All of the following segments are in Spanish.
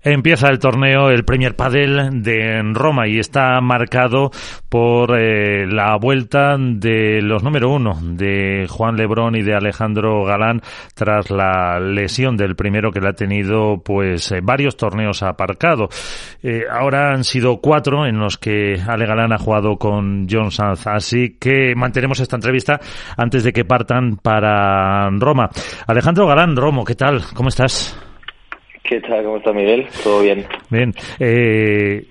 Empieza el torneo, el Premier Padel de Roma y está marcado por eh, la vuelta de los número uno de Juan Lebrón y de Alejandro Galán tras la lesión del primero que le ha tenido pues eh, varios torneos aparcado. Eh, ahora han sido cuatro en los que Ale Galán ha jugado con John Sanz, así que mantenemos esta entrevista antes de que partan para Roma. Alejandro Galán, Romo, ¿qué tal? ¿Cómo estás? ¿Qué tal? ¿Cómo está Miguel? ¿Todo bien? Bien. Eh,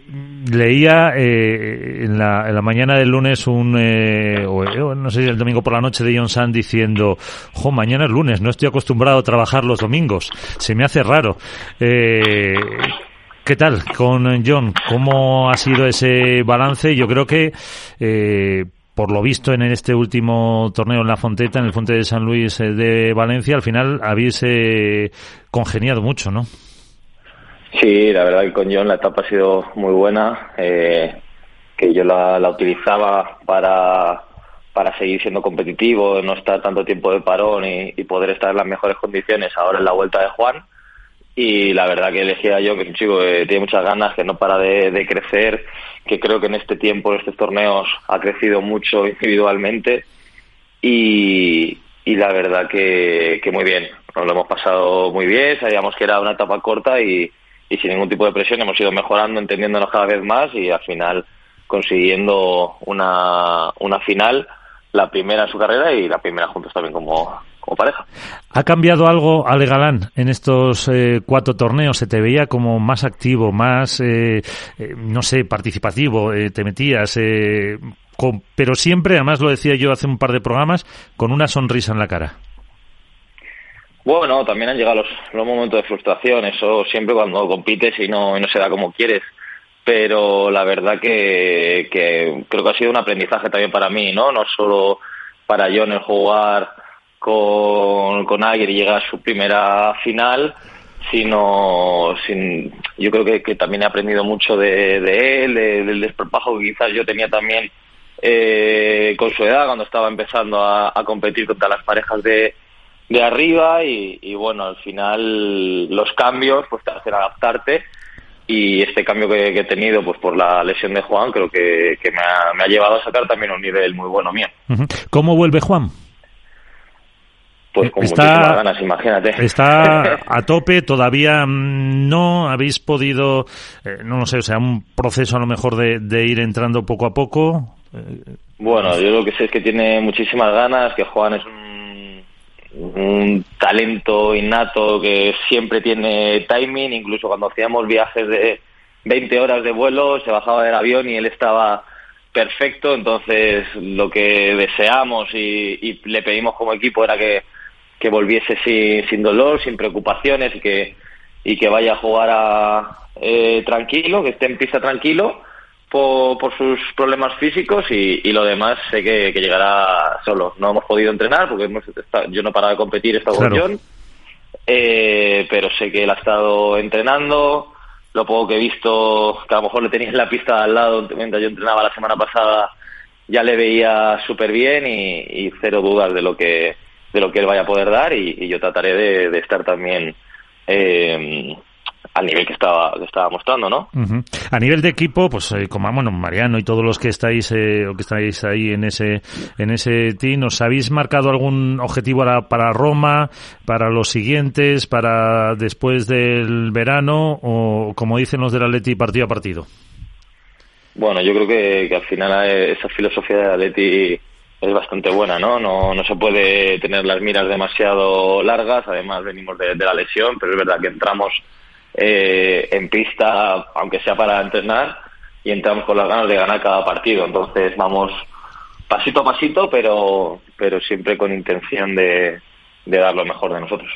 leía eh, en, la, en, la, mañana del lunes un, eh, o, eh, no sé si el domingo por la noche de John Sand diciendo, jo, mañana es lunes, no estoy acostumbrado a trabajar los domingos, se me hace raro. Eh, ¿Qué tal con John? ¿Cómo ha sido ese balance? Yo creo que eh, por lo visto en este último torneo en la Fonteta, en el Fonte de San Luis de Valencia, al final habéis eh, congeniado mucho, ¿no? Sí, la verdad que con John la etapa ha sido muy buena, eh, que yo la, la utilizaba para, para seguir siendo competitivo, no estar tanto tiempo de parón y, y, poder estar en las mejores condiciones ahora en la vuelta de Juan. Y la verdad que elegía yo, que es un chico que tiene muchas ganas, que no para de, de crecer, que creo que en este tiempo, en estos torneos, ha crecido mucho individualmente. Y, y la verdad que, que muy bien, nos lo hemos pasado muy bien, sabíamos que era una etapa corta y, y sin ningún tipo de presión hemos ido mejorando, entendiéndonos cada vez más y al final consiguiendo una, una final, la primera en su carrera y la primera juntos también como, como pareja. ¿Ha cambiado algo Ale Galán en estos eh, cuatro torneos? ¿Se te veía como más activo, más, eh, eh, no sé, participativo? te metías, con, pero siempre, además lo decía yo hace un par de programas, con una sonrisa en la cara. Bueno, también han llegado los, momentos de frustración, eso siempre cuando compites y no, y no se da como quieres. Pero la verdad que, creo que ha sido un aprendizaje también para mí, ¿no? No solo para yo en el jugar con, con y llegar a su primera final, sino sin, yo creo que, que también he aprendido mucho de, de él, de, del desparpajo que quizás yo tenía también eh, con su edad cuando estaba empezando a, a competir contra las parejas de, de arriba y, y, bueno, al final los cambios pues te hacen adaptarte y este cambio que, que, he tenido pues por la lesión de Juan creo que, que me, ha, me, ha, llevado a sacar también un nivel muy bueno mío. ¿Cómo vuelve Juan? Pues con está, ganas, imagínate. Está a tope, todavía no habéis podido, eh, no lo sé, o sea, un proceso a lo mejor de, de ir entrando poco a poco. Bueno, yo lo que sé es que tiene muchísimas ganas, que Juan es un un talento innato que siempre tiene timing, incluso cuando hacíamos viajes de 20 horas de vuelo, se bajaba del avión y él estaba perfecto, entonces lo que deseamos y, le pedimos como equipo era que, que volviese sin, sin dolor, sin preocupaciones y que, y que vaya a jugar a, eh, tranquilo, que esté en pista tranquilo por, por sus problemas físicos y, y lo demás sé que, que, llegará solo. No hemos podido entrenar porque hemos estado, yo no he parado de competir esta claro. ocasión, eh, pero sé que él ha estado entrenando. Lo poco que he visto, que a lo mejor le tenía en la pista al lado mientras yo entrenaba la semana pasada, ya le veía súper bien y, y, cero dudas de lo que de lo que él vaya a poder dar y, y yo trataré de, de estar también eh, al nivel que estaba, que estaba mostrando, ¿no? Uh -huh. A nivel de equipo, pues eh, como bueno, Mariano y todos los que estáis eh, o que estáis ahí en ese en ese team, ¿os habéis marcado algún objetivo para, para Roma, para los siguientes, para después del verano o como dicen los del Atleti partido a partido? Bueno, yo creo que, que al final eh, esa filosofía del Atleti es bastante buena, ¿no? ¿no? No se puede tener las miras demasiado largas, además venimos de, de la lesión, pero es verdad que entramos eh, en pista, aunque sea para entrenar, y entramos con las ganas de ganar cada partido. Entonces vamos pasito a pasito, pero, pero siempre con intención de, de dar lo mejor de nosotros.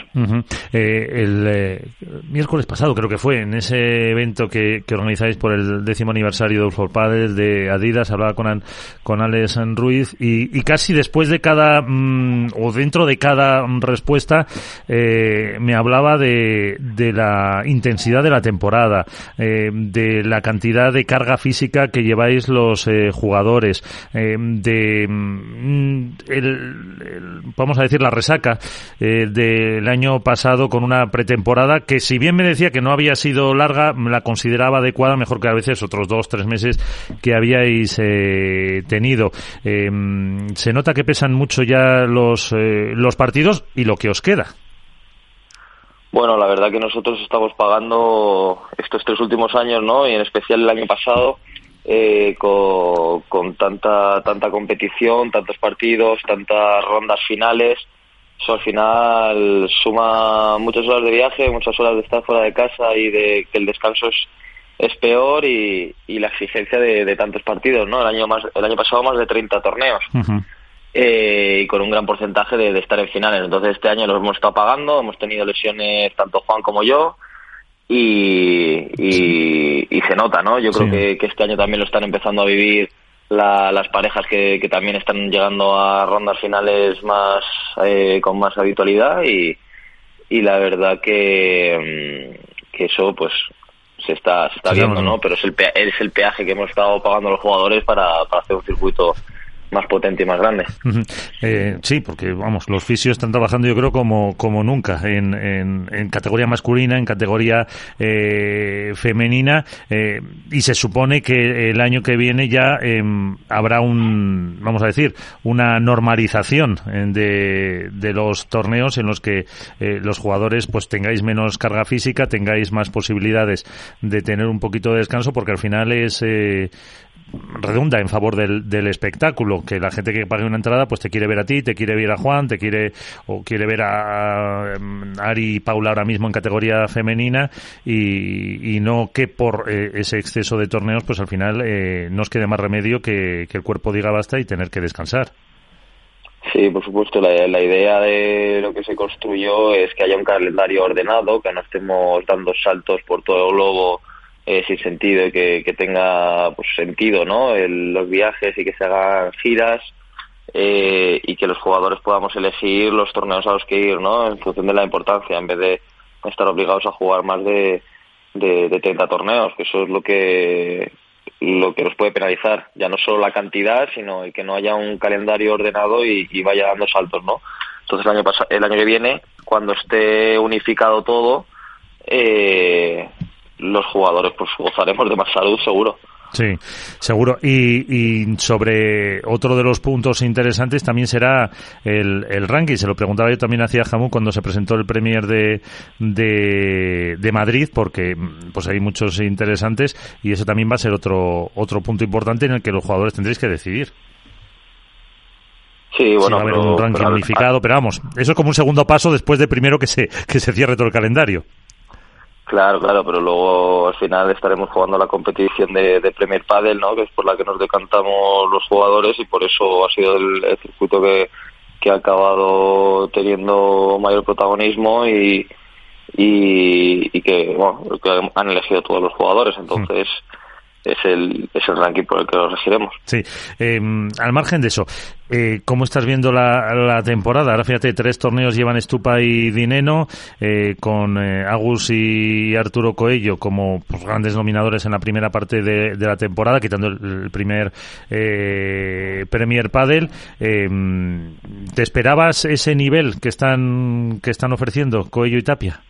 Eh, el eh, miércoles pasado creo que fue en ese evento que, que organizáis por el décimo aniversario de Ulfor Padres de Adidas, hablaba con, con Alex Ruiz y, y, casi después de cada mmm, o dentro de cada respuesta eh, me hablaba de, de, la intensidad de la temporada, eh, de la cantidad de carga física que lleváis los jugadores, de mm, vamos a decir la resaca eh, del año pasado con una pretemporada que si bien me decía que no había sido larga, la consideraba adecuada, mejor que a veces otros dos, tres meses que habíais eh, tenido. Em, se nota que pesan mucho ya los, eh, los partidos y lo que os queda. Bueno, la verdad que nosotros estamos pagando estos tres últimos años, ¿no? Y en especial el año pasado, eh, con, tanta tanta competición, tantos partidos, tantas rondas finales. Eso al final suma muchas horas de viaje, muchas horas de estar fuera de casa y de que el descanso es, es peor y, la exigencia de, tantos partidos, ¿no? El año más el año pasado más de 30 torneos. Eh, y con un gran porcentaje de, estar en finales. Entonces este año lo hemos estado pagando, hemos tenido lesiones tanto Juan como yo y, y, se nota, ¿no? Yo creo que, este año también lo están empezando a vivir las parejas que, que, también están llegando a rondas finales más eh, con más habitualidad y, y la verdad que, mm, que eso pues se está, se está viendo, ¿no? Pero es el, es el peaje que hemos estado pagando los jugadores para, para hacer un circuito más potente y más grande. Eh, sí, porque vamos, los fisios están trabajando yo creo como, como nunca en, en, categoría masculina, en categoría eh, femenina eh, y se supone que el año que viene ya em, habrá un, vamos a decir, una normalización de, de los torneos en los que los jugadores pues tengáis menos carga física, tengáis más posibilidades de tener un poquito de descanso porque al final es redunda en favor del, espectáculo, que la gente que pague una entrada pues te quiere ver a ti, te quiere ver a Juan, te quiere o quiere ver a, Ari y Paula ahora mismo en categoría femenina y, no que por eh, ese exceso de torneos pues al final eh, nos quede más remedio que, que, el cuerpo diga basta y tener que descansar. Sí, por supuesto, la, la idea de lo que se construyó es que haya un calendario ordenado, que no estemos dando saltos por todo el globo eh, sin sentido y que, que tenga pues, sentido ¿no? los viajes y que se hagan giras eh, y que los jugadores podamos elegir los torneos a los que ir ¿no? en función de la importancia en vez de estar obligados a jugar más de, de, de 30 torneos que eso es lo que lo que nos puede penalizar ya no solo la cantidad sino que no haya un calendario ordenado y, y vaya dando saltos no entonces el año el año que viene cuando esté unificado todo eh, los jugadores pues gozaremos de más salud seguro. Sí, seguro. Y, y, sobre otro de los puntos interesantes también será el, el ranking. Se lo preguntaba yo también hacia Jamú cuando se presentó el Premier de, de, de, Madrid, porque pues hay muchos interesantes y eso también va a ser otro, otro punto importante en el que los jugadores tendréis que decidir. Sí, bueno, va a haber un ranking unificado, pero vamos, eso es como un segundo paso después de primero que se, que se cierre todo el calendario. Claro, claro, pero luego al final estaremos jugando la competición de, Premier Padel, ¿no? Que es por la que nos decantamos los jugadores y por eso ha sido el, circuito que, que ha acabado teniendo mayor protagonismo y, y, que, bueno, que han elegido todos los jugadores. Entonces, es el, es el ranking por el que nos regiremos. Sí. Em, al margen de eso, eh, ¿cómo estás viendo la, la, temporada? Ahora fíjate, tres torneos llevan Estupa y Dineno, eh, con eh, Agus y Arturo Coello como pues, grandes nominadores en la primera parte de, la temporada, quitando el, primer eh, Premier Padel. Em, ¿Te esperabas ese nivel que están, que están ofreciendo Coello y Tapia?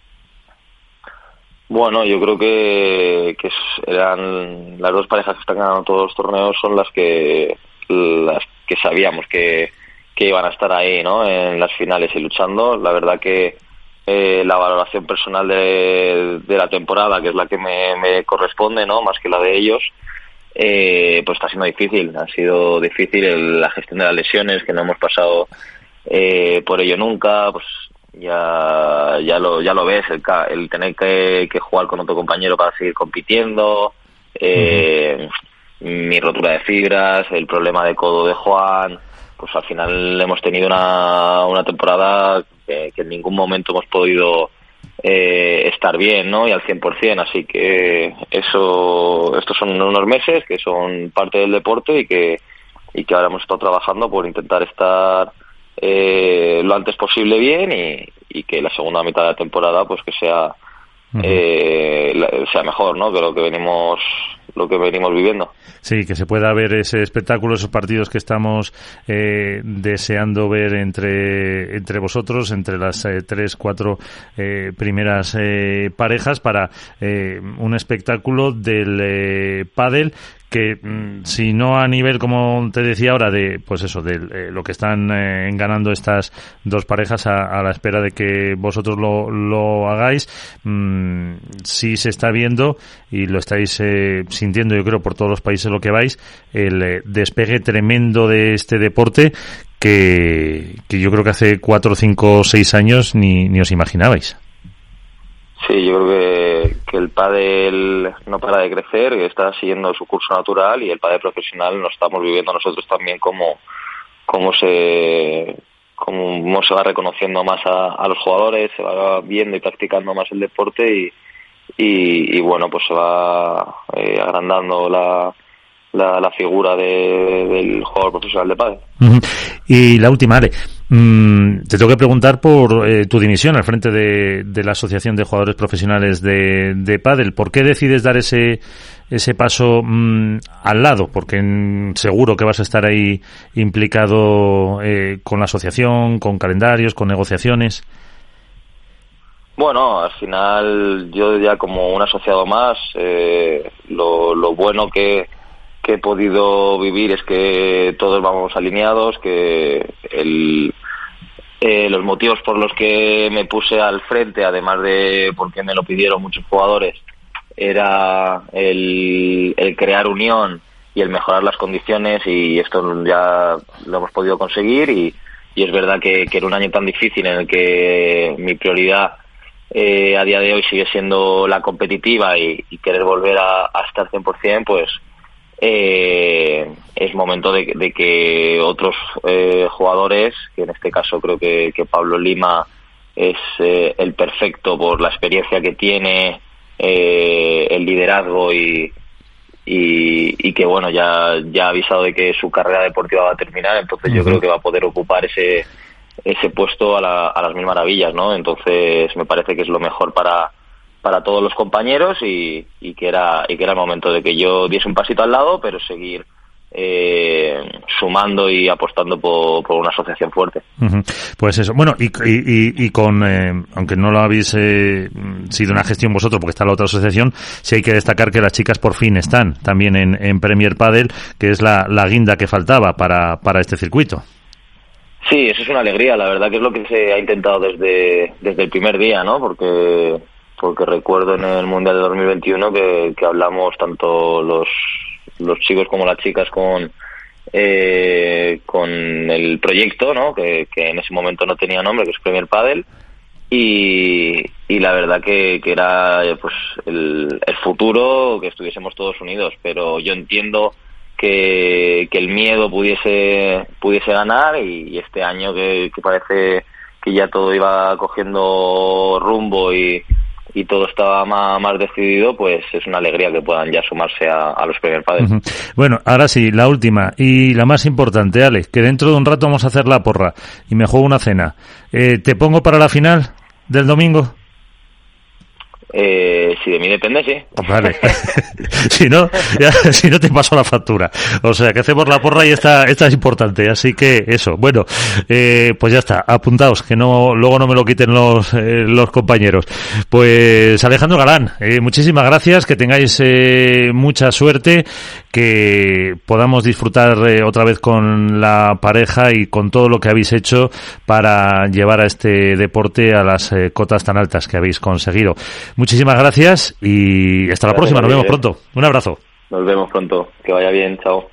Bueno, yo creo que, que eran las dos parejas que están ganando todos los torneos son las que las que sabíamos que, que iban a estar ahí, ¿no? En las finales y luchando. La verdad que eh, la valoración personal de, de, la temporada, que es la que me, me corresponde, ¿no? Más que la de ellos, eh, pues está siendo difícil. Ha sido difícil la gestión de las lesiones, que no hemos pasado eh, por ello nunca. Pues ya ya lo ya lo ves el, el tener que, que, jugar con otro compañero para seguir compitiendo eh, mi rotura de fibras el problema de codo de Juan pues al final hemos tenido una, una temporada que, en ningún momento hemos podido eh, estar bien ¿no? y al 100% así que eso estos son unos meses que son parte del deporte y que y que ahora hemos estado trabajando por intentar estar eh, lo antes posible bien y, que la segunda mitad de la temporada pues que sea eh, sea mejor no que lo que venimos lo que venimos viviendo. Sí, que se pueda ver ese espectáculo, esos partidos que estamos eh, deseando ver entre, entre vosotros, entre las eh, tres, cuatro eh, primeras parejas para un espectáculo del pádel que mm, si no a nivel como te decía ahora de pues eso de eh, lo que están eh, ganando estas dos parejas a, la espera de que vosotros lo, lo hagáis mmm, sí se está viendo y lo estáis eh, sintiendo yo creo por todos los países lo que vais el despegue tremendo de este deporte que, que yo creo que hace cuatro, cinco, seis años ni, ni os imaginabais. Sí, yo creo que, que el pádel no para de crecer, está siguiendo su curso natural y el pádel profesional nos estamos viviendo nosotros también como, como se como se va reconociendo más a, los jugadores, se va viendo y practicando más el deporte y, y, bueno, pues se va eh, agrandando la, la, figura del jugador profesional de pádel. Y la última, Ale, mm, te tengo que preguntar por eh, tu dimisión al frente de, la Asociación de Jugadores Profesionales de, de Pádel. ¿Por qué decides dar ese, ese paso mm, al lado? Porque seguro que vas a estar ahí implicado eh, con la asociación, con calendarios, con negociaciones. Bueno, al final yo ya como un asociado más, eh, lo, lo bueno que que he podido vivir es que todos vamos alineados, que el, eh, los motivos por los que me puse al frente, además de porque me lo pidieron muchos jugadores, era el, crear unión y el mejorar las condiciones y esto ya lo hemos podido conseguir y, y es verdad que, que, en un año tan difícil en el que mi prioridad eh, a día de hoy sigue siendo la competitiva y, querer volver a, a estar 100%, pues eh, es momento de, que otros eh, jugadores, que en este caso creo que, Pablo Lima es eh, el perfecto por la experiencia que tiene, eh, el liderazgo y, y, que bueno, ya, ya ha avisado de que su carrera deportiva va a terminar, entonces yo creo que va a poder ocupar ese, ese puesto a, a las mil maravillas, ¿no? Entonces me parece que es lo mejor para para todos los compañeros y, que era y que era el momento de que yo diese un pasito al lado pero seguir eh, sumando y apostando por, una asociación fuerte. Pues eso. Bueno, y, y, con, eh, aunque no lo habéis eh, sido una gestión vosotros, porque está la otra asociación, sí hay que destacar que las chicas por fin están también en, en Premier Padel, que es la, la guinda que faltaba para, para este circuito. Sí, eso es una alegría. La verdad que es lo que se ha intentado desde, desde el primer día, ¿no? Porque porque recuerdo en el Mundial de 2021 que, que hablamos tanto los, los chicos como las chicas con eh, con el proyecto, ¿no? Que, en ese momento no tenía nombre, que es Premier Padel, y, y la verdad que, que era pues el, el, futuro que estuviésemos todos unidos, pero yo entiendo que, que el miedo pudiese pudiese ganar y, este año que, que parece que ya todo iba cogiendo rumbo y, y todo estaba más, decidido, pues es una alegría que puedan ya sumarse a, los primer padres. Bueno, ahora sí, la última y la más importante, Alex, que dentro de un rato vamos a hacer la porra y me juego una cena. Eh, ¿Te pongo para la final del domingo? Eh, si de mí depende, sí. Vale. si no, si no te paso la factura. O sea, que hacemos la porra y esta, esta es importante. Así que eso. Bueno, eh, pues ya está. Apuntaos, que no, luego no me lo quiten los, eh, los compañeros. Pues Alejandro Galán, eh, muchísimas gracias. Que tengáis eh, mucha suerte. Que podamos disfrutar otra vez con la pareja y con todo lo que habéis hecho para llevar a este deporte a las cotas tan altas que habéis conseguido. Muchísimas gracias y hasta la próxima. Nos vemos pronto. Un abrazo. Nos vemos pronto. Que vaya bien. Chao.